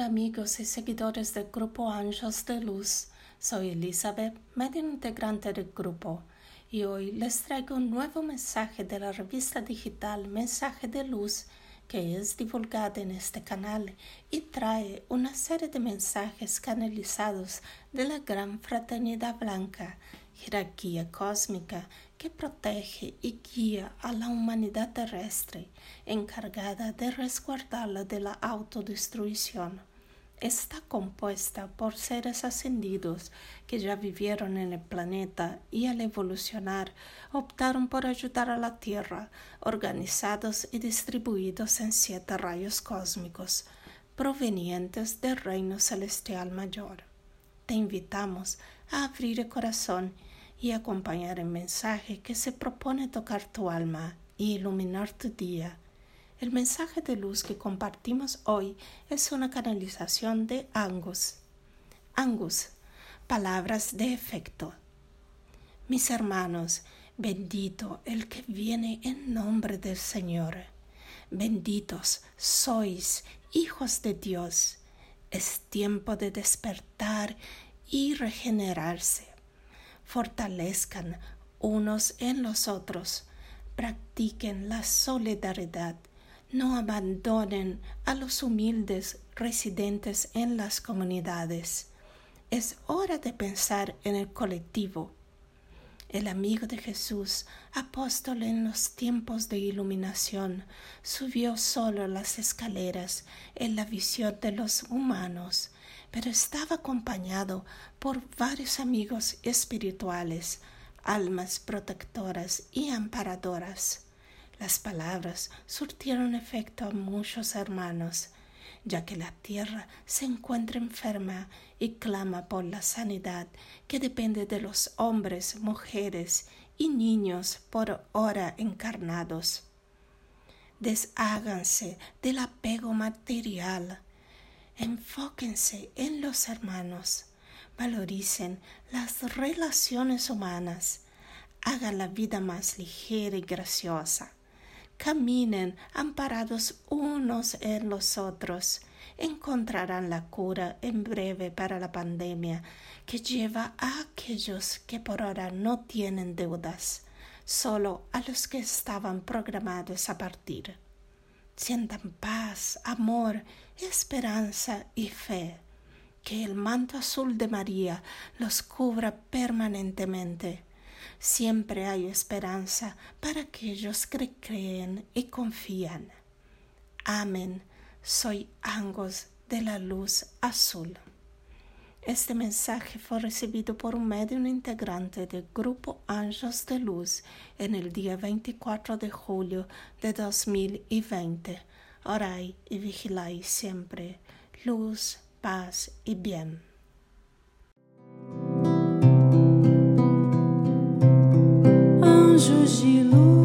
amigos y seguidores del grupo Ángeles de Luz. Soy Elizabeth, medio integrante del grupo, y hoy les traigo un nuevo mensaje de la revista digital Mensaje de Luz que es divulgada en este canal y trae una serie de mensajes canalizados de la Gran Fraternidad Blanca, jerarquía cósmica que protege y guía a la humanidad terrestre, encargada de resguardarla de la autodestrucción. Está compuesta por seres ascendidos que ya vivieron en el planeta y al evolucionar optaron por ayudar a la Tierra, organizados y distribuidos en siete rayos cósmicos, provenientes del reino celestial mayor. Te invitamos a abrir el corazón y acompañar el mensaje que se propone tocar tu alma y iluminar tu día. El mensaje de luz que compartimos hoy es una canalización de Angus. Angus, palabras de efecto. Mis hermanos, bendito el que viene en nombre del Señor. Benditos sois, hijos de Dios. Es tiempo de despertar y regenerarse fortalezcan unos en los otros, practiquen la solidaridad, no abandonen a los humildes residentes en las comunidades. Es hora de pensar en el colectivo. El amigo de Jesús, apóstol en los tiempos de iluminación, subió solo las escaleras en la visión de los humanos pero estaba acompañado por varios amigos espirituales, almas protectoras y amparadoras. Las palabras surtieron efecto a muchos hermanos, ya que la tierra se encuentra enferma y clama por la sanidad que depende de los hombres, mujeres y niños por hora encarnados. Desháganse del apego material Enfóquense en los hermanos, valoricen las relaciones humanas, hagan la vida más ligera y graciosa, caminen amparados unos en los otros, encontrarán la cura en breve para la pandemia que lleva a aquellos que por ahora no tienen deudas, solo a los que estaban programados a partir sientan paz, amor, esperanza y fe. Que el manto azul de María los cubra permanentemente. Siempre hay esperanza para aquellos que creen y confían. Amén. Soy Angos de la Luz Azul. Este mensaje fue recibido por un medio integrante del Grupo Ángeles de Luz en el día 24 de julio de 2020. Orai y vigilai siempre. Luz, paz y bien. 喜怒。